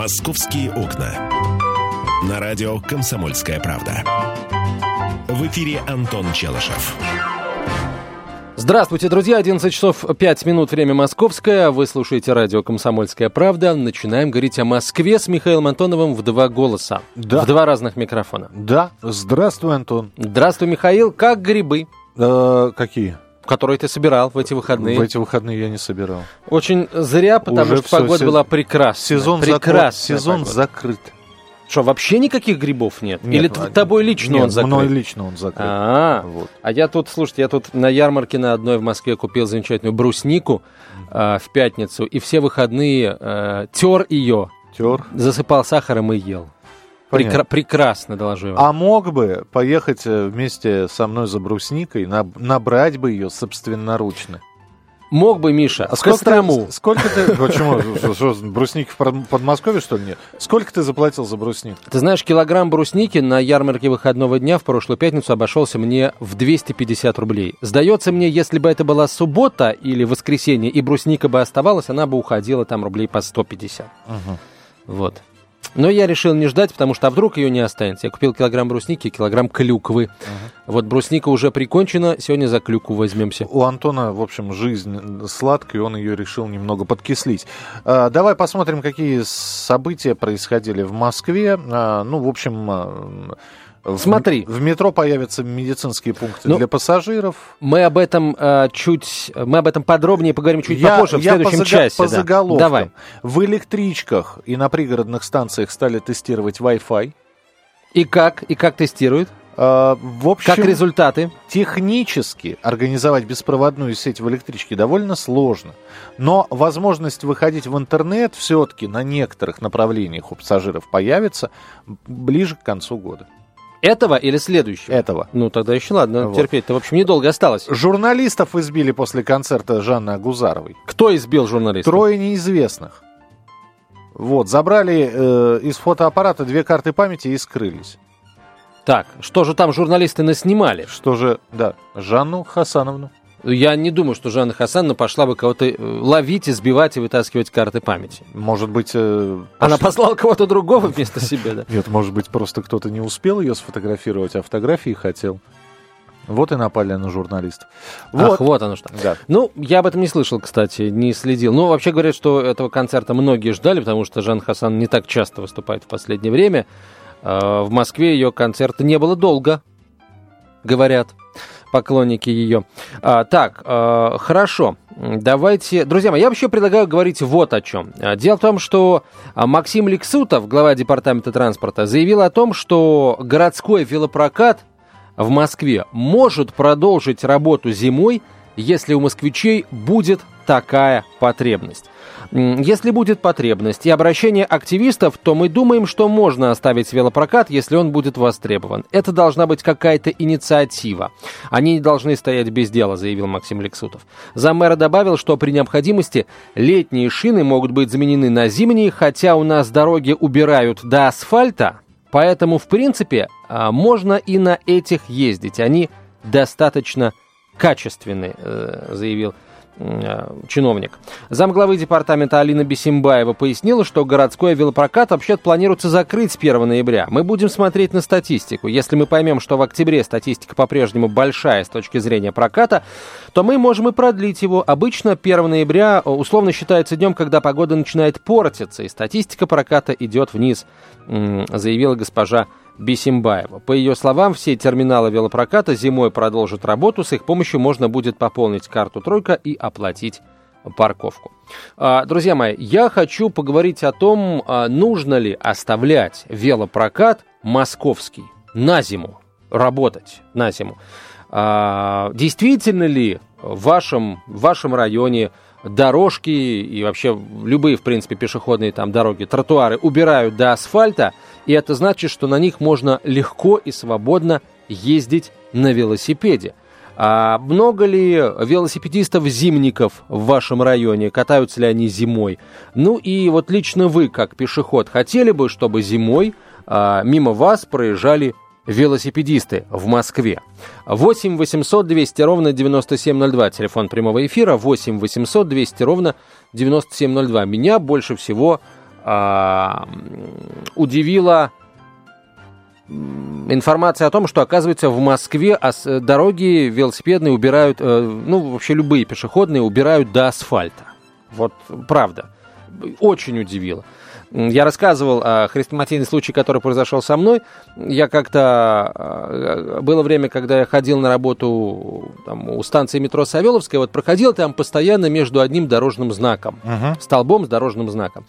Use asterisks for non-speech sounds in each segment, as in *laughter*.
«Московские окна». На радио «Комсомольская правда». В эфире Антон Челышев. Здравствуйте, друзья. 11 часов 5 минут, время московское. Вы слушаете радио «Комсомольская правда». Начинаем говорить о Москве с Михаилом Антоновым в два голоса. Да. В два разных микрофона. Да. Здравствуй, Антон. Здравствуй, Михаил. Как грибы, Э, какие? Которые ты собирал в эти выходные? В эти выходные я не собирал. Очень зря, потому Уже что всё, погода се- была прекрасная. Сезон, закрыт. Прекрасная Сезон погода. закрыт. Что, вообще никаких грибов нет? Нет, Или а- тобой лично Нет, он закрыт? мной лично он закрыт. А, Вот. а я тут, слушайте, я тут на ярмарке на одной в Москве купил замечательную бруснику а, в пятницу, и все выходные а, тер ее, Тер. засыпал сахаром и ел. Прекра- прекрасно, доложу вам. А мог бы поехать э, вместе со мной за брусникой, наб- набрать бы ее собственноручно. Мог бы, Миша, А в Кострому. Ты, сколько ты... *laughs* Почему? Что, брусники в Под- Подмосковье, что ли, нет? Сколько ты заплатил за брусник? Ты знаешь, килограмм брусники на ярмарке выходного дня в прошлую пятницу обошелся мне в 250 рублей. Сдается мне, если бы это была суббота или воскресенье, и брусника бы оставалась, она бы уходила там рублей по 150. Вот. Но я решил не ждать, потому что а вдруг ее не останется. Я купил килограмм брусники и килограмм клюквы. Вот брусника уже прикончена, сегодня за клюкву возьмемся. У Антона, в общем, жизнь сладкая, он ее решил немного подкислить. А, Давай посмотрим, какие события происходили в Москве. А, Ну, в общем, а, Смотри. В метро появятся медицинские пункты Ну, для пассажиров. Мы об этом э, чуть, мы об этом подробнее поговорим чуть Я- попозже, в я следующем по, зага- часе. по да. заголовкам. Давай. В электричках и на пригородных станциях стали тестировать Wi-Fi. И как? И как тестируют? А, В общем, Как результаты? технически организовать беспроводную сеть в электричке довольно сложно. Но возможность выходить в интернет все-таки на некоторых направлениях у пассажиров появится ближе к концу года. Этого или следующего? Этого. Ну, тогда еще ладно, Вот. терпеть-то, в общем, недолго осталось. Журналистов избили после концерта Жанны Агузаровой. Кто избил журналистов? Трое неизвестных. Вот, забрали э, из фотоаппарата две карты памяти и скрылись. Так, что же там журналисты наснимали? Что же, да, Жанну Хасановну. Я не думаю, что Жанна Хасановна пошла бы кого-то э, ловить, избивать и вытаскивать карты памяти. Может быть... э, Она пошли- послала кого-то другого вместо себя, да? *laughs* Нет, может быть, просто кто-то не успел ее сфотографировать, а фотографии хотел. Вот и напали на журналистов. Вот. Ах, вот оно что. Да. Ну, я об этом не слышал, кстати, не следил. Ну, вообще говорят, что этого концерта многие ждали, потому что Жан Хасан не так часто выступает в последнее время. Э, В Москве ее концерта не было долго, говорят поклонники ее. А, так, э, хорошо. Давайте, друзья мои, я вообще предлагаю говорить вот о чем. А, Дело в том, что а, Максим Лексутов, глава департамента транспорта, заявил о том, что городской велопрокат в Москве может продолжить работу зимой, если у москвичей будет такая потребность. Если будет потребность и обращение активистов, то мы думаем, что можно оставить велопрокат, если он будет востребован. Это должна быть какая-то инициатива. Они не должны стоять без дела, заявил Максим Лексутов. Замэра добавил, что при необходимости летние шины могут быть заменены на зимние, хотя у нас дороги убирают до асфальта, поэтому, в принципе, а, можно и на этих ездить. Они достаточно качественные, э, заявил м, э, чиновник. Замглавы департамента Алина Бесимбаева пояснила, что городской велопрокат вообще планируется закрыть с 1 ноября. Мы будем смотреть на статистику. Если мы поймем, что в октябре статистика по-прежнему большая с точки зрения проката, то мы можем и продлить его. Обычно 1 ноября э, условно считается днем, когда погода начинает портиться, и статистика проката идет вниз, заявила госпожа Бисимбаева. По ее словам, все терминалы велопроката зимой продолжат работу, с их помощью можно будет пополнить карту «Тройка» и оплатить парковку. А, Друзья мои, я хочу поговорить о том, а, нужно ли оставлять велопрокат московский на зиму, работать на зиму. А, Действительно ли в вашем, в вашем районе дорожки и вообще любые, в принципе, пешеходные там дороги, тротуары убирают до асфальта, и это значит, что на них можно легко и свободно ездить на велосипеде. А много ли велосипедистов-зимников в вашем районе? Катаются ли они зимой? Ну и вот лично вы, как пешеход, хотели бы, чтобы зимой а, мимо вас проезжали велосипедисты в Москве. 8 800 200 ровно 9702, телефон прямого эфира, 8 800 200 ровно 9702. Меня больше всего удивила информация о том, что, оказывается, в Москве дороги велосипедные убирают, э, ну, вообще любые пешеходные убирают до асфальта. Вот правда. Очень удивило. Я рассказывал о хрестоматийный случай, который произошел со мной. Я как-то... Э, было время, когда я ходил на работу там, у станции метро Савеловская, вот проходил там постоянно между одним дорожным знаком, uh-huh. столбом с дорожным знаком.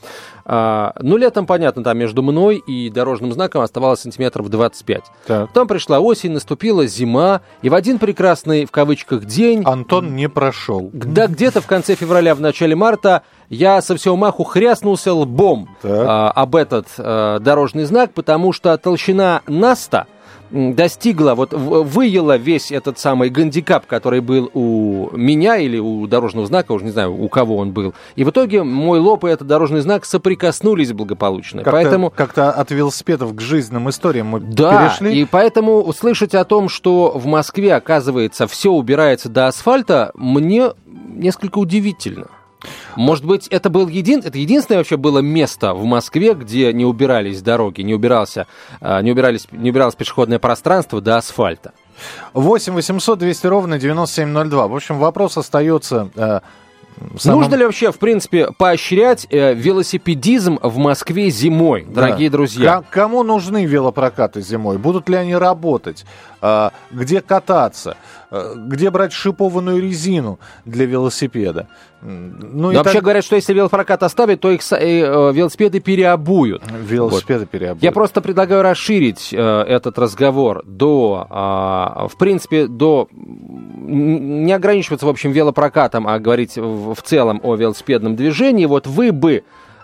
А, ну, летом, понятно, там между мной и дорожным знаком оставалось сантиметров 25. Так. Потом пришла осень, наступила зима, и в один прекрасный, в кавычках, день... Антон не прошел. Да, где-то в конце февраля, в начале марта я со всего маху хряснулся лбом а, об этот а, дорожный знак, потому что толщина наста достигла, вот выела весь этот самый гандикап, который был у меня или у дорожного знака, уже не знаю, у кого он был. И в итоге мой лоб и этот дорожный знак соприкоснулись благополучно. Как-то, поэтому... как-то от велосипедов к жизненным историям мы да, перешли. и поэтому услышать о том, что в Москве, оказывается, все убирается до асфальта, мне несколько удивительно. Может быть, это, был един... это единственное вообще было место в Москве, где не убирались дороги, не, убирался, а, не, убирались, не убиралось пешеходное пространство до асфальта? 8 800 200 ровно 9702. В общем, вопрос остается э, Самым... Нужно ли вообще, в принципе, поощрять э, велосипедизм в Москве зимой, дорогие да. друзья? К- кому нужны велопрокаты зимой? Будут ли они работать? А, где кататься? А, где брать шипованную резину для велосипеда? Ну, вообще так... говорят, что если велопрокат оставить, то их э, велосипеды переобуют. Велосипеды вот. переобуют. Я просто предлагаю расширить э, этот разговор до, э, в принципе, до не ограничиваться, в общем, велопрокатом, а говорить в, в целом о велосипедном движении. Вот вы бы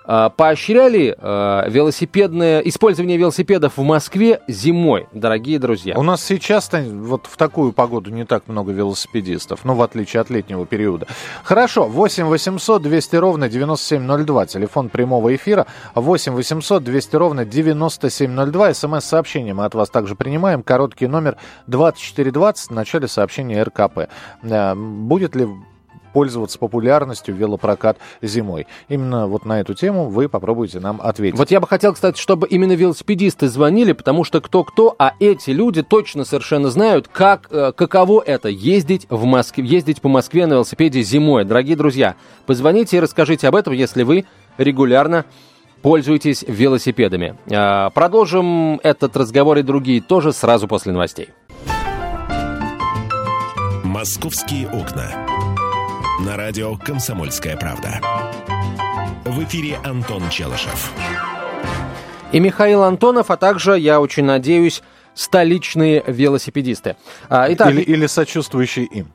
а, поощряли а, велосипедное, использование велосипедов в Москве зимой, дорогие друзья? У нас сейчас вот в такую погоду не так много велосипедистов, ну, в отличие от летнего периода. Хорошо, 8 800 200 ровно 9702, телефон прямого эфира, 8 800 200 ровно 9702, смс-сообщение мы от вас также принимаем, короткий номер 2420, в начале сообщения РКП. Э, будет ли пользоваться популярностью велопрокат зимой? Именно вот на эту тему вы попробуйте нам ответить. Вот я бы хотел, кстати, чтобы именно велосипедисты звонили, потому что кто-кто, а эти люди точно совершенно знают, как, э, каково это ездить, в Москве, ездить по Москве на велосипеде зимой. Дорогие друзья, позвоните и расскажите об этом, если вы регулярно пользуетесь велосипедами. А, продолжим этот разговор и другие тоже сразу после новостей. «Московские окна». На радио «Комсомольская правда». В эфире Антон Челышев. И Михаил Антонов, а также, я очень надеюсь, столичные велосипедисты. А, итак, или, или сочувствующие им.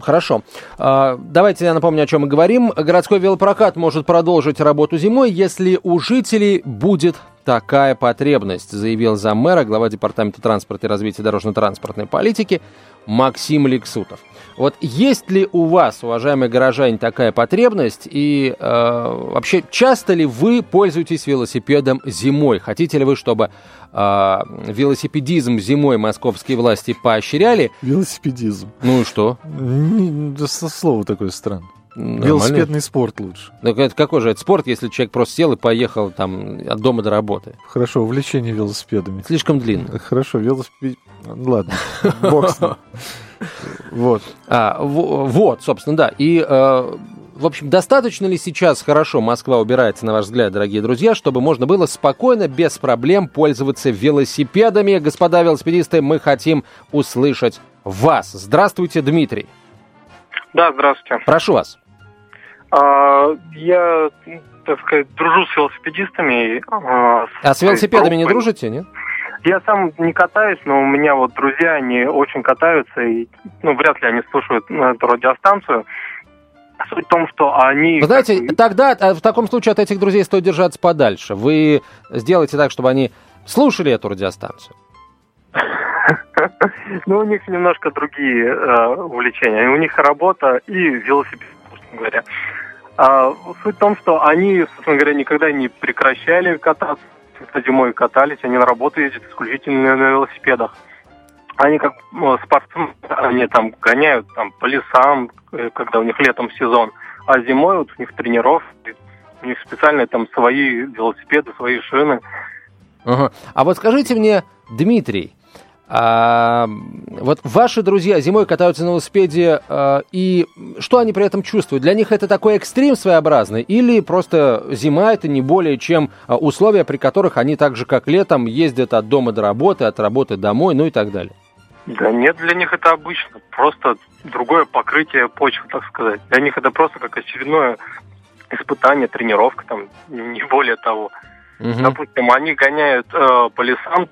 Хорошо. А, давайте я напомню, о чем мы говорим. Городской велопрокат может продолжить работу зимой, если у жителей будет такая потребность, заявил заммэра, глава Департамента транспорта и развития дорожно-транспортной политики Максим Лексутов. Вот есть ли у вас, уважаемые горожане, такая потребность? И э, вообще, часто ли вы пользуетесь велосипедом зимой? Хотите ли вы, чтобы э, велосипедизм зимой московские власти поощряли? Велосипедизм. Ну и что? Не, слово такое странное. Нормально. Велосипедный спорт лучше. Так это какой же это спорт, если человек просто сел и поехал там от дома до работы? Хорошо, увлечение велосипедами. Слишком длинно. Хорошо, велосипед... Ладно, бог *laughs* Вот. А, вот, собственно, да. И, э, в общем, достаточно ли сейчас хорошо Москва убирается, на ваш взгляд, дорогие друзья, чтобы можно было спокойно, без проблем пользоваться велосипедами? Господа велосипедисты, мы хотим услышать вас. Здравствуйте, Дмитрий. Да, здравствуйте. Прошу вас. А, я, так сказать, дружу с велосипедистами. А, с, а с велосипедами не дружите, нет? Я сам не катаюсь, но у меня вот друзья, они очень катаются, и ну, вряд ли они слушают ну, эту радиостанцию. Суть в том, что они... Вы знаете, тогда а, в таком случае от этих друзей стоит держаться подальше. Вы сделаете так, чтобы они слушали эту радиостанцию. *laughs* Ну, у них немножко другие э, увлечения. У них работа и велосипед, собственно говоря. А, суть в том, что они, собственно говоря, никогда не прекращали кататься зимой катались, они на работу ездят исключительно на велосипедах. Они как ну, спортсмены, они там гоняют там по лесам, э, когда у них летом сезон, а зимой вот у них тренировки, У них специальные там свои велосипеды, свои шины. Ага. А вот скажите мне, Дмитрий, а, вот ваши друзья зимой катаются на велосипеде, а, и что они при этом чувствуют? Для них это такой экстрим своеобразный, или просто зима это не более чем а, условия, при которых они так же, как летом, ездят от дома до работы, от работы домой, ну и так далее? Да нет, для них это обычно. Просто другое покрытие почвы, так сказать. Для них это просто как очередное испытание, тренировка, там, не более того. Угу. Допустим, они гоняют э, по лесам,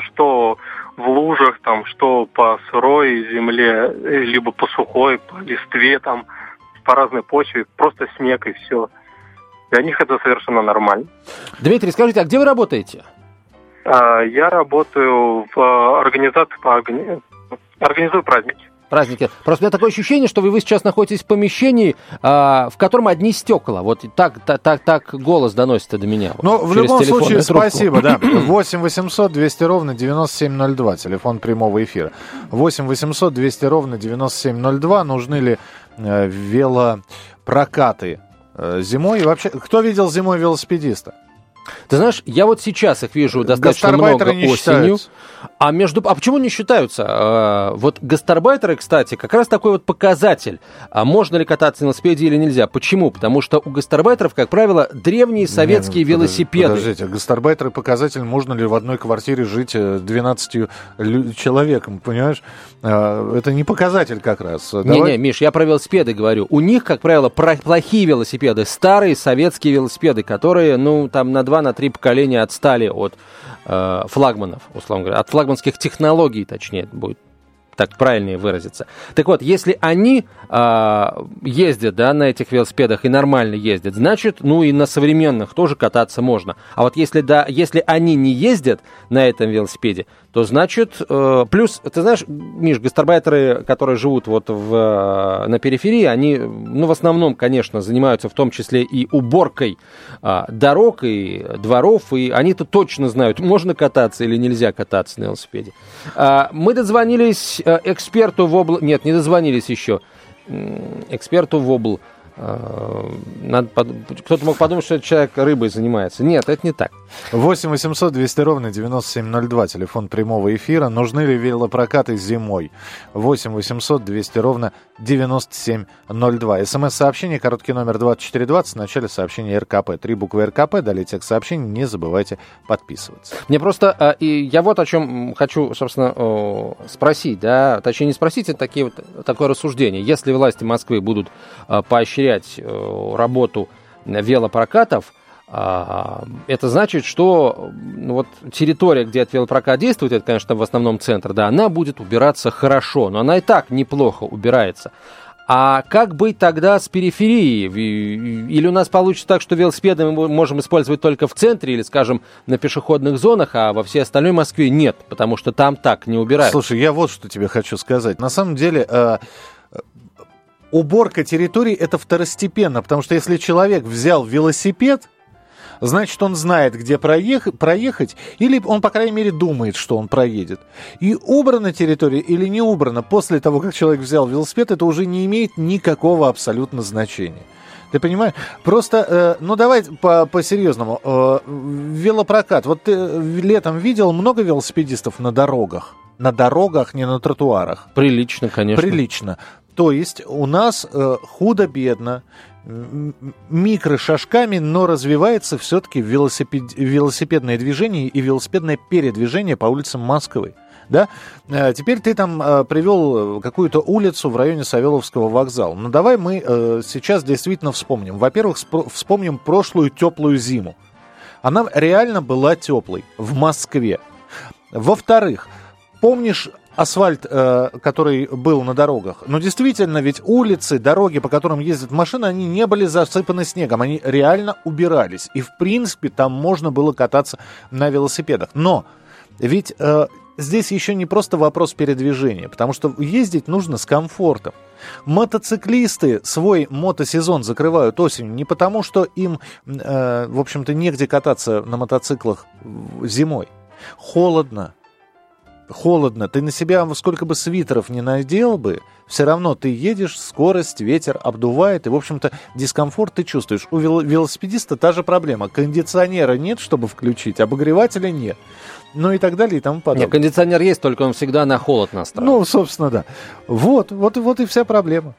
что в лужах, там, что по сырой земле, либо по сухой, по листве, там, по разной почве, просто снег и все. Для них это совершенно нормально. Дмитрий, скажите, а где вы работаете? А, я работаю в э, организации по органи... организую праздники праздники. Просто у меня такое ощущение, что вы, вы сейчас находитесь в помещении, а, в котором одни стекла. Вот так, так, так, так голос доносится до меня. Ну, в любом случае, трубку. спасибо, да. 8 800 200 ровно 9702, телефон прямого эфира. 8 800 200 ровно 9702. Нужны ли э, велопрокаты э, зимой? И вообще, кто видел зимой велосипедиста? Ты знаешь, я вот сейчас их вижу достаточно много осенью. Считаются. А между, а почему не считаются? А, вот гастарбайтеры, кстати, как раз такой вот показатель. А можно ли кататься на велосипеде или нельзя? Почему? Потому что у гастарбайтеров, как правило, древние советские не, ну, велосипеды. Подождите, гастарбайтеры показатель, можно ли в одной квартире жить 12 э, человеком, понимаешь? Это не показатель как раз. Не-не, Миш, я про велосипеды говорю. У них, как правило, плохие велосипеды, старые советские велосипеды, которые, ну, там на два, на три поколения отстали от э, флагманов, условно говоря, от флагманских технологий, точнее, будет так правильнее выразиться. Так вот, если они э, ездят да, на этих велосипедах и нормально ездят, значит, ну и на современных тоже кататься можно. А вот если, да, если они не ездят на этом велосипеде, то значит, э, плюс, ты знаешь, Миш, гастарбайтеры, которые живут вот в, э, на периферии, они, ну, в основном, конечно, занимаются в том числе и уборкой э, дорог и дворов, и они-то точно знают, можно кататься или нельзя кататься на велосипеде. Э, мы дозвонились э, эксперту в обл... Нет, не дозвонились еще. Эксперту в обл... Э, надо под... Кто-то мог подумать, что этот человек рыбой занимается. Нет, это не так. 8 800 200 ровно 9702, телефон прямого эфира. Нужны ли велопрокаты зимой? 8 800 200 ровно 9702. СМС-сообщение, короткий номер 2420, в начале сообщения РКП. Три буквы РКП, далее текст сообщения, не забывайте подписываться. Мне просто, э, и я вот о чем хочу, собственно, спросить, да, точнее не спросить, это такие вот, такое рассуждение. Если власти Москвы будут э, поощрять поощрять э, работу велопрокатов, а, это значит, что ну, вот территория, где этот велопрокат действует, это, конечно, в основном центр, да, она будет убираться хорошо, но она и так неплохо убирается. А как быть тогда с периферией? Или у нас получится так, что велосипеды мы можем использовать только в центре или, скажем, на пешеходных зонах, а во всей остальной Москве нет, потому что там так не убирают? Слушай, я вот что тебе хочу сказать. На самом деле... Э уборка территории это второстепенно, потому что если человек взял велосипед, значит, он знает, где проехать, проехать, или он, по крайней мере, думает, что он проедет. И убрана территория или не убрана после того, как человек взял велосипед, это уже не имеет никакого абсолютно значения. Ты понимаешь? Просто, э, ну давай по, по-серьезному. Э, велопрокат. Вот ты летом видел много велосипедистов на дорогах? На дорогах, не на тротуарах. Прилично, конечно. Прилично. То есть у нас э, худо-бедно, микрошажками, но развивается все-таки велосипед, велосипедное движение и велосипедное передвижение по улицам Москвы. Да? Э, теперь ты там э, привел какую-то улицу в районе Савеловского вокзала. Ну давай мы э, сейчас действительно вспомним. Во-первых, вспомним прошлую теплую зиму. Она реально была теплой в Москве. Во-вторых, помнишь асфальт, э, который был на дорогах. Но действительно, ведь улицы, дороги, по которым ездят машины, они не были засыпаны снегом, они реально убирались. И, в принципе, там можно было кататься на велосипедах. Но ведь э, здесь еще не просто вопрос передвижения, потому что ездить нужно с комфортом. Мотоциклисты свой мотосезон закрывают осенью не потому, что им, э, в общем-то, негде кататься на мотоциклах зимой. Холодно, холодно, ты на себя сколько бы свитеров не надел бы, все равно ты едешь, скорость, ветер обдувает, и, в общем-то, дискомфорт ты чувствуешь. У велосипедиста та же проблема. Кондиционера нет, чтобы включить, обогревателя нет. Ну и так далее и тому подобное. Нет, кондиционер есть, только он всегда на холод настроен. Ну, собственно, да. Вот, вот, вот и вся проблема.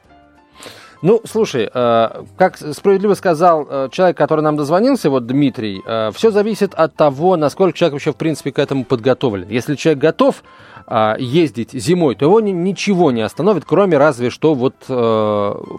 Ну, слушай, э, как справедливо сказал э, человек, который нам дозвонился, вот Дмитрий, э, все зависит от того, насколько человек вообще, в принципе, к этому подготовлен. Если человек готов ездить зимой, то его ни, ничего не остановит, кроме разве что вот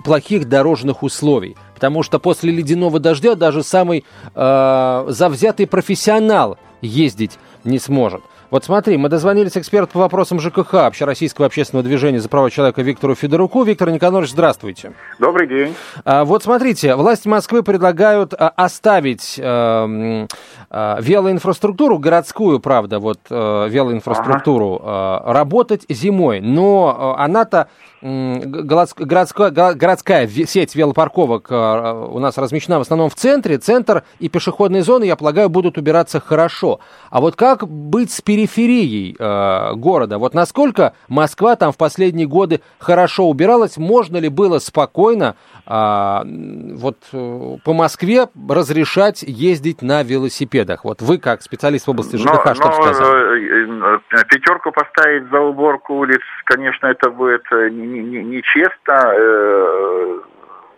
плохих дорожных условий. Потому что после ледяного дождя даже самый завзятый профессионал ездить не сможет. Вот смотри, мы дозвонились эксперту по вопросам ЖКХ Общероссийского общественного движения за права человека Виктору Федоруку. Виктор Никонорович, здравствуйте. Добрый день. А, вот смотрите, власти Москвы предлагают а, оставить а, а, велоинфраструктуру, городскую, правда, вот а, велоинфраструктуру, ага. а, работать зимой. Но а, она-то городская, городская сеть велопарковок а, у нас размещена в основном в центре. Центр и пешеходные зоны, я полагаю, будут убираться хорошо. А вот как быть с периферией э, города? Вот насколько Москва там в последние годы хорошо убиралась? Можно ли было спокойно э, вот э, по Москве разрешать ездить на велосипедах? Вот вы как специалист в области ЖКХ, но, что но, сказали? Пятерку поставить за уборку улиц, конечно, это будет нечестно, э,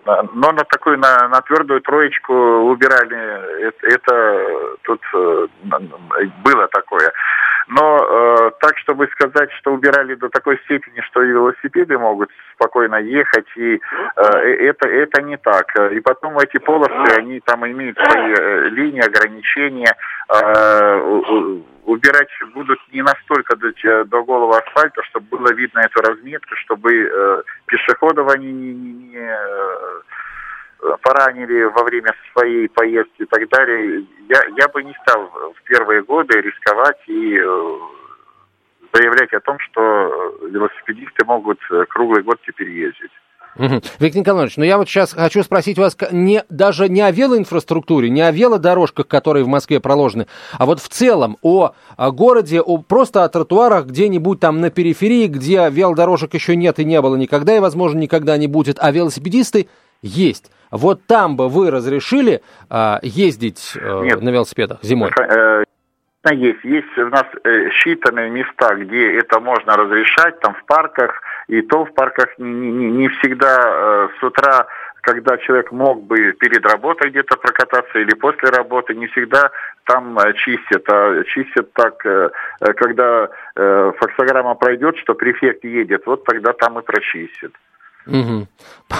но на такую, на, на твердую троечку убирали, это, это тут э, было такое. Но э, так, чтобы сказать, что убирали до такой степени, что и велосипеды могут спокойно ехать, и э, это, это не так. И потом эти полосы, они там имеют свои э, линии, ограничения. Э, убирать будут не настолько до, до голого асфальта, чтобы было видно эту разметку, чтобы э, пешеходов они не, не, не э, поранили во время своей поездки и так далее. Я, я бы не стал в первые годы рисковать и э, заявлять о том, что велосипедисты могут э, круглый год теперь ездить. Угу. Виктор Николаевич, ну я вот сейчас хочу спросить вас не, даже не о велоинфраструктуре, не о велодорожках, которые в Москве проложены, а вот в целом о, о городе, о, просто о тротуарах где-нибудь там на периферии, где велодорожек еще нет и не было никогда, и, возможно, никогда не будет, а велосипедисты есть. Вот там бы вы разрешили а, ездить а, на велосипедах зимой? Э, есть. Есть у нас э, считанные места, где это можно разрешать, там в парках, и то в парках не, не, не всегда э, с утра когда человек мог бы перед работой где-то прокататься или после работы, не всегда там э, чистят, а чистят так, э, когда факсограмма пройдет, что префект едет, вот тогда там и прочистят. Угу.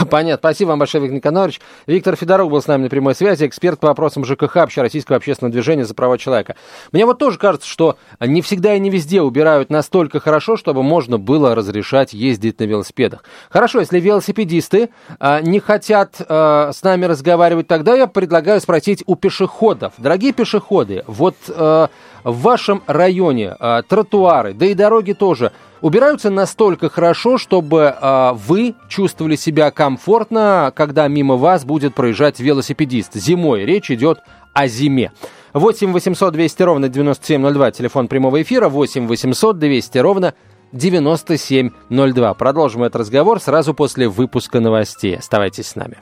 Понятно. Спасибо вам большое, Виктор Никонорович. Виктор Федоров был с нами на прямой связи, эксперт по вопросам ЖКХ Общероссийского общественного движения за права человека. Мне вот тоже кажется, что не всегда и не везде убирают настолько хорошо, чтобы можно было разрешать ездить на велосипедах. Хорошо, если велосипедисты а, не хотят а, с нами разговаривать, тогда я предлагаю спросить у пешеходов. Дорогие пешеходы, вот а, в вашем районе а, тротуары, да и дороги тоже – убираются настолько хорошо, чтобы э, вы чувствовали себя комфортно, когда мимо вас будет проезжать велосипедист. Зимой речь идет о зиме. 8 800 200 ровно 9702, телефон прямого эфира, 8 800 200 ровно 9702. Продолжим этот разговор сразу после выпуска новостей. Оставайтесь с нами.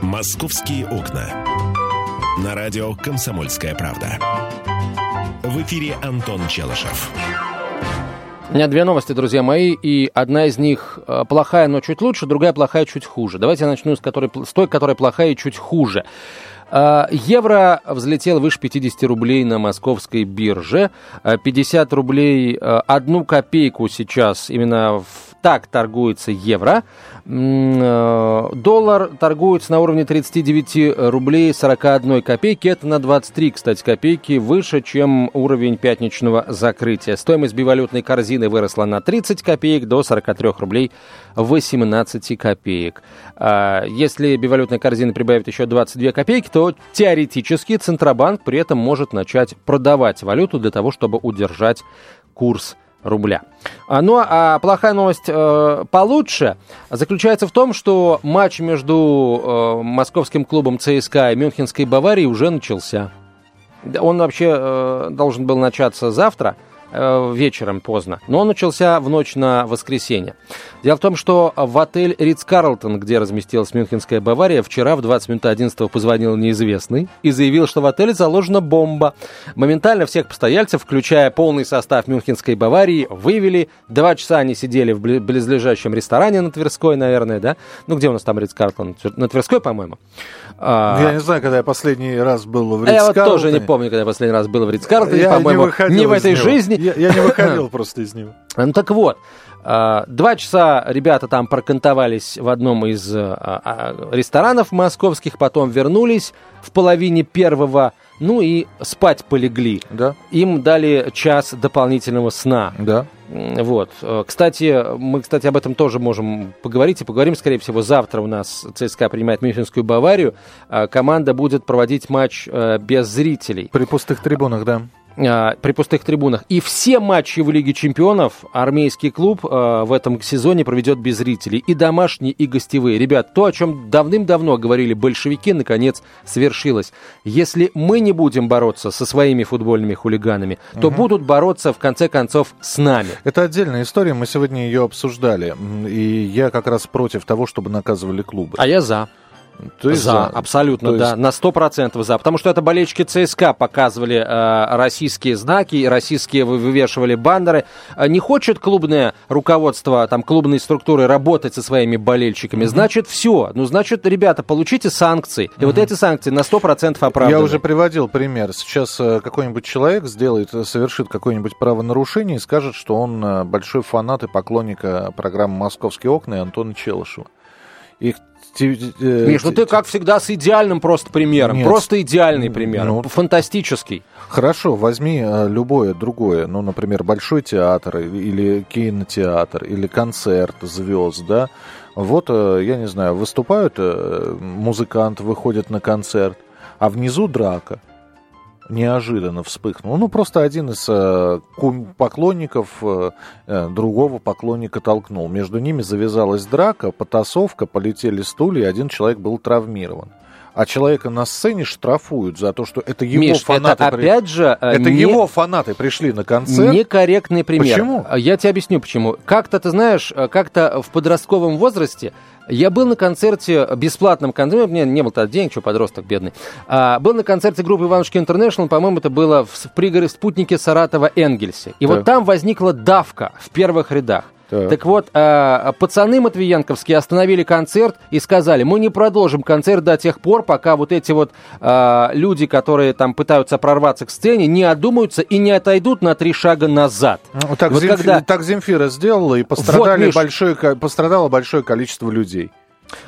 «Московские окна». На радио «Комсомольская правда». В эфире Антон Челышев. У меня две новости, друзья мои, и одна из них э, плохая, но чуть лучше, другая плохая, чуть хуже. Давайте я начну с, которой, с той, которая плохая и чуть хуже. Э, евро взлетел выше 50 рублей на московской бирже. 50 э, рублей, одну копейку сейчас именно в так торгуется евро. Э, доллар торгуется на уровне 39 рублей 41 копейки. Это на 23, кстати, копейки выше, чем уровень пятничного закрытия. Стоимость бивалютной корзины выросла на 30 копеек до 43 рублей 18 копеек. А если бивалютная корзина прибавит еще 22 копейки, то теоретически Центробанк при этом может начать продавать валюту для того, чтобы удержать курс рубля. А, ну а плохая новость э, получше заключается в том, что матч между э, московским клубом ЦСКА и Мюнхенской Баварией уже начался. Он вообще э, должен был начаться завтра, вечером поздно, но он начался в ночь на воскресенье. Дело в том, что в отель Ридс Карлтон, где разместилась Мюнхенская Бавария, вчера в 20 минут 11 позвонил неизвестный и заявил, что в отеле заложена бомба. Моментально всех постояльцев, включая полный состав Мюнхенской Баварии, вывели. Два часа они сидели в близлежащем ресторане на Тверской, наверное, да? Ну, где у нас там Ридс Карлтон? На Тверской, по-моему. А... Я не знаю, когда я последний раз был в Ридс Я вот тоже не помню, когда я последний раз был в Ридс Карлтоне, по-моему, не, не в этой жизни. Я, я не выходил *laughs* просто из него. Ну так вот, а, Два часа ребята там прокантовались в одном из а, а, ресторанов московских, потом вернулись в половине первого, ну и спать полегли. Да. Им дали час дополнительного сна. Да. Вот. Кстати, мы, кстати, об этом тоже можем поговорить и поговорим, скорее всего, завтра у нас ЦСКА принимает Мюнхенскую Баварию. Команда будет проводить матч без зрителей. При пустых трибунах, да. А, при пустых трибунах. И все матчи в Лиге Чемпионов армейский клуб а, в этом сезоне проведет без зрителей. И домашние, и гостевые. Ребят, то, о чем давным-давно говорили большевики, наконец свершилось. Если мы не будем бороться со своими футбольными хулиганами, то угу. будут бороться, в конце концов, с нами. Это отдельная история, мы сегодня ее обсуждали. И я как раз против того, чтобы наказывали клубы. А я за. То есть за, за, абсолютно, то да, есть... на сто процентов за. Потому что это болельщики ЦСКА показывали э, российские знаки, российские вывешивали бандеры. Э, не хочет клубное руководство, там, клубные структуры работать со своими болельщиками, mm-hmm. значит, все. Ну, значит, ребята, получите санкции. И mm-hmm. вот эти санкции на сто процентов оправданы. Я уже приводил пример. Сейчас э, какой-нибудь человек сделает, совершит какое-нибудь правонарушение и скажет, что он э, большой фанат и поклонник программы «Московские окна» и Антона Челышева. Их Э, Миш, ну ты, как всегда, с идеальным просто примером. Нет. Просто идеальный пример. Ну, Фантастический. Хорошо, возьми э, любое другое. Ну, например, Большой театр или кинотеатр, или концерт звезд, да? Вот, э, я не знаю, выступают музыканты, выходят на концерт, а внизу драка – неожиданно вспыхнул. Ну, просто один из э, поклонников э, э, другого поклонника толкнул. Между ними завязалась драка, потасовка, полетели стулья, один человек был травмирован а человека на сцене штрафуют за то, что это его Миш, фанаты. Это опять же... Э, это не... его фанаты пришли на концерт. Некорректный пример. Почему? Я тебе объясню почему. Как-то, ты знаешь, э, как-то в подростковом возрасте я был на концерте, бесплатном концерте, у меня не было тогда денег, что подросток бедный. А, был на концерте группы Иванушки Интернешнл, по-моему, это было в, в пригороде спутнике Саратова Энгельсе. И так. вот там возникла давка в первых рядах. Так, так вот, э, пацаны матвиенковские остановили концерт и сказали, мы не продолжим концерт до тех пор, пока вот эти вот э, люди, которые там пытаются прорваться к сцене, не одумаются и не отойдут на три шага назад. Ну, так, вот Земфи... когда... так Земфира сделала, и пострадали вот, большое, пострадало большое количество людей.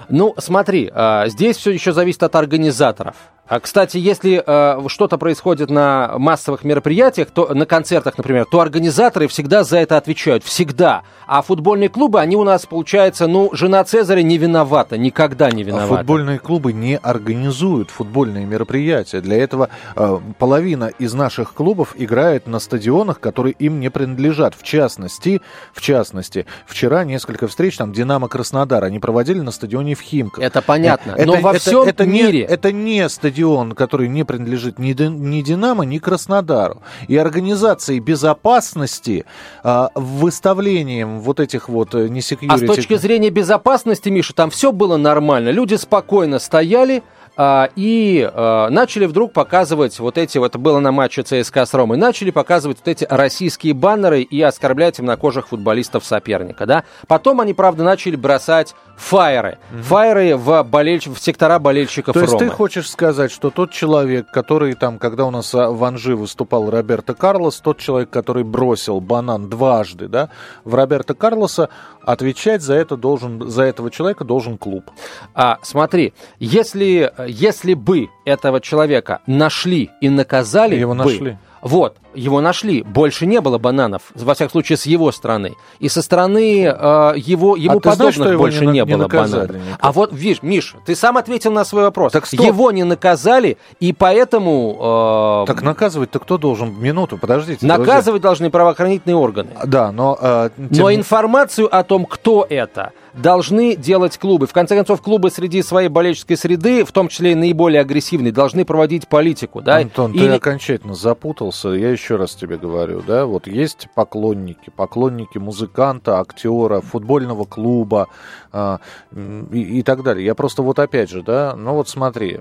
Ну, смотри, э, здесь все еще зависит от организаторов. А, кстати, если э, что-то происходит на массовых мероприятиях, то на концертах, например, то организаторы всегда за это отвечают, всегда. А футбольные клубы, они у нас, получается, ну, жена Цезаря не виновата, никогда не виновата. А футбольные клубы не организуют футбольные мероприятия. Для этого э, половина из наших клубов играет на стадионах, которые им не принадлежат. В частности, в частности, вчера несколько встреч там Динамо Краснодар они проводили на стадионе в Химках. Это понятно. Это, Но это, во всем это, это мире не, это не стадион стадион, который не принадлежит ни, ни «Динамо», ни «Краснодару». И организацией безопасности, э, выставлением вот этих вот э, несекьюрити... А с точки зрения безопасности, Миша, там все было нормально. Люди спокойно стояли, и а, начали вдруг показывать вот эти, вот было на матче ЦСКА с Ромой, начали показывать вот эти российские баннеры и оскорблять темнокожих футболистов соперника, да. Потом они, правда, начали бросать фаеры, mm-hmm. фаеры в, болельщ... в сектора болельщиков То есть Ромы. ты хочешь сказать, что тот человек, который там, когда у нас в Анжи выступал Роберто Карлос, тот человек, который бросил банан дважды, да, в Роберто Карлоса, отвечать за это должен, за этого человека должен клуб. А, смотри, если если бы этого человека нашли и наказали Его бы, нашли. Вот, его нашли. Больше не было бананов, во всяком случае, с его стороны. И со стороны э, его, ему А ты знаешь, подобных что его больше не не, было наказали бананов. никак? А вот, видишь, Миш, ты сам ответил на свой вопрос. Так стоп. его не наказали, и поэтому э, Так наказывать-то кто должен? Минуту, подождите. наказывать должны правоохранительные органы. друзья. Да, но... э, тем Но информацию о том, кто это, должны делать клубы. В конце концов, клубы среди своей болельческой среды, в том числе и наиболее агрессивные, должны проводить политику. Да? Антон, ты Или- окончательно запутался. Я еще раз тебе говорю, да, вот есть поклонники, поклонники музыканта, актера, футбольного клуба а, м, и, и так далее. Я просто вот опять же, да, ну вот смотри,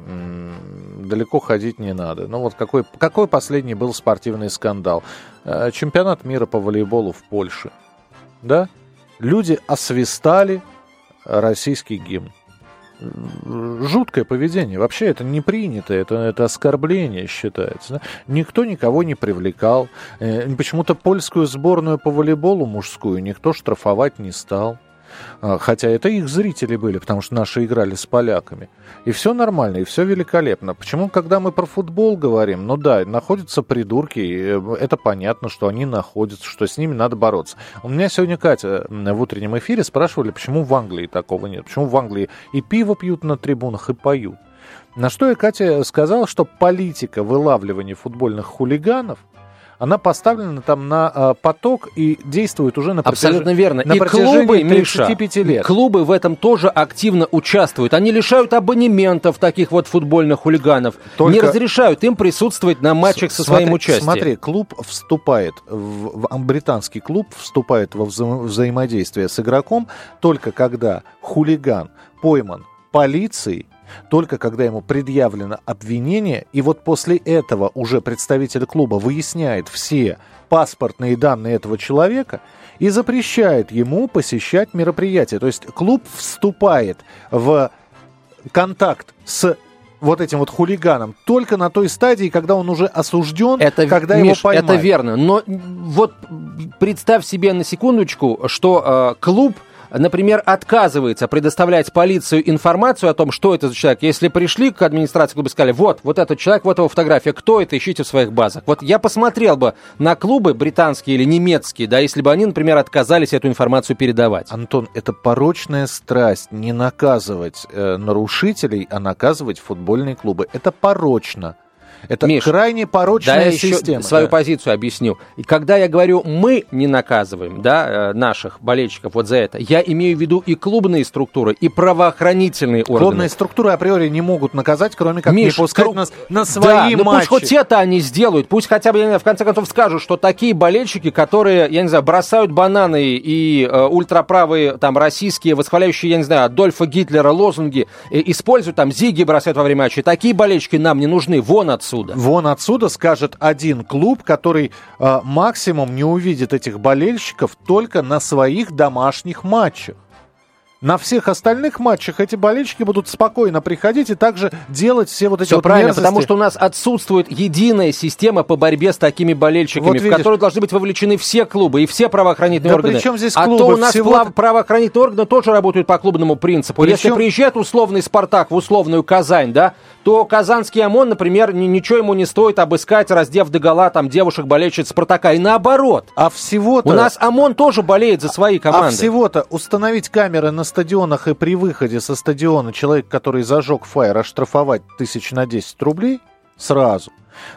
далеко ходить не надо. Ну вот какой, какой последний был спортивный скандал? Э, Чемпионат мира по волейболу в Польше, да? Люди освистали российский гимн жуткое поведение. Вообще это не принято, это, это оскорбление считается. Никто никого не привлекал. Э, Почему-то польскую сборную по волейболу мужскую никто штрафовать не стал. А, Хотя это их зрители были, потому что наши играли с поляками. И все нормально, и все великолепно. Почему, когда мы про футбол говорим, ну да, находятся придурки, и, э, это понятно, что они находятся, что с ними надо бороться. У меня сегодня Катя в утреннем эфире спрашивали, почему в Англии такого нет, почему в Англии и пиво пьют на трибунах, и поют. На что я Катя сказала, что политика вылавливания футбольных хулиганов, она поставлена там на э, поток и действует уже на Абсолютно протяжении- верно. на и клубы, Миша, 35 лет. клубы в этом тоже активно участвуют. Они лишают абонементов таких вот футбольных хулиганов. Только- Не разрешают им присутствовать на матчах со Смотри- своим участием. Смотри, клуб вступает, в, в- британский клуб вступает во вза- взаимодействие с игроком только когда хулиган пойман полицией, только когда ему предъявлено обвинение, и вот после этого уже представитель клуба выясняет все паспортные данные этого человека и запрещает ему посещать мероприятия. То есть клуб вступает в контакт с вот этим вот хулиганом только на той стадии, когда он уже осужден, Это, когда Миш, его поймают. это верно. Но вот представь себе на секундочку, что э, клуб, например, отказывается предоставлять полицию информацию о том, что это за человек. Если пришли к администрации клуба и сказали, вот, вот этот человек, вот его фотография, кто это, ищите в своих базах. Вот я посмотрел бы на клубы британские или немецкие, да, если бы они, например, отказались эту информацию передавать. Антон, это порочная страсть не наказывать э, нарушителей, а наказывать футбольные клубы. Это порочно. Это Миш, крайне Да, порочная я еще система. свою да. позицию объясню. И когда я говорю «мы не наказываем», да, э, наших болельщиков вот за это, я имею в виду и клубные структуры, и правоохранительные органы. Клубные структуры априори не могут наказать, кроме как Миш, не пускать кру- нас на Да, свои ну матчи. пусть хоть это они сделают, пусть хотя бы, я не знаю, в конце концов скажут, что такие болельщики, которые, я не знаю, бросают бананы и э, ультраправые, там, российские, восхваляющие, я не знаю, Адольфа Гитлера лозунги, э, используют, там, зиги бросают во время матча, такие болельщики нам не нужны, вон отсюда. Вон отсюда скажет один клуб, который э, максимум не увидит этих болельщиков только на своих домашних матчах. На всех остальных матчах эти болельщики будут спокойно приходить и также делать все вот эти Все вот правильно, мерзости. потому что у нас отсутствует единая система по борьбе с такими болельщиками, Вот в видишь. которую должны быть вовлечены все клубы и все правоохранительные Да органы. при чем здесь а клубы? то у нас Всего- правоохранительные органы тоже работают по клубному принципу. Причем- Если приезжает условный «Спартак» в условную Казань, да, то казанский ОМОН, например, ни- ничего ему не стоит обыскать, раздев догола там девушек болельщиц «Спартака». И наоборот. А всего-то... У нас ОМОН тоже болеет за свои А команды. всего-то установить камеры на стадионах и при выходе со стадиона человек, который зажег фаер, оштрафовать тысяч на 10 рублей сразу.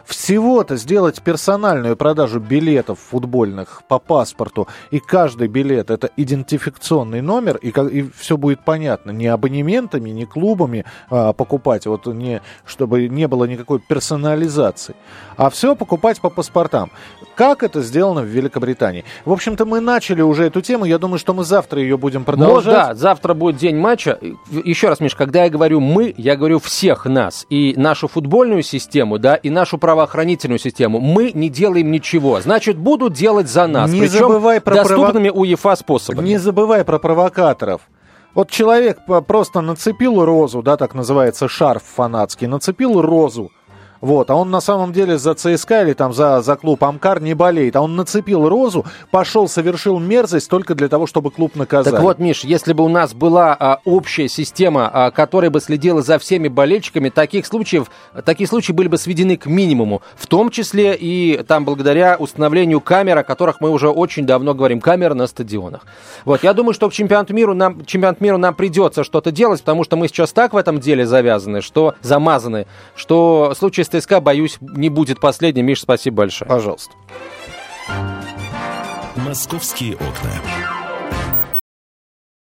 Всего-то сделать персональную продажу билетов футбольных по паспорту, и каждый билет это идентификационный номер, и, как- и все будет понятно. Не абонементами, не клубами а, покупать, вот не, чтобы не было никакой персонализации, а все покупать по паспортам. Как это сделано в Великобритании? В общем-то, мы начали уже эту тему. Я думаю, что мы завтра ее будем Вот, продолжать. да, завтра будет день матча. Еще раз, Миш, когда я говорю «мы», я говорю всех нас. И нашу футбольную систему, да, и нашу правоохранительную систему. Мы не делаем ничего. Значит, будут делать за нас. Не Причем забывай про доступными УЕФА способами. Не забывай про провокаторов. Вот человек просто нацепил розу, да, так называется шарф фанатский, нацепил розу Вот, а он на самом деле за ЦСКА или там за, за клуб Амкар не болеет. А он нацепил розу, пошел, совершил мерзость только для того, чтобы клуб наказали. Так вот, Миш, если бы у нас была а, общая система, а, которая бы следила за всеми болельщиками, таких случаев, такие случаи были бы сведены к минимуму. В том числе и там благодаря установлению камер, о которых мы уже очень давно говорим, камер на стадионах. Вот, я думаю, что к чемпионату мира нам, чемпионат мира нам придется что-то делать, потому что мы сейчас так в этом деле завязаны, что замазаны, что случай с ЦСКА, боюсь, не будет последним. Миш, спасибо большое. Пожалуйста. «Московские окна».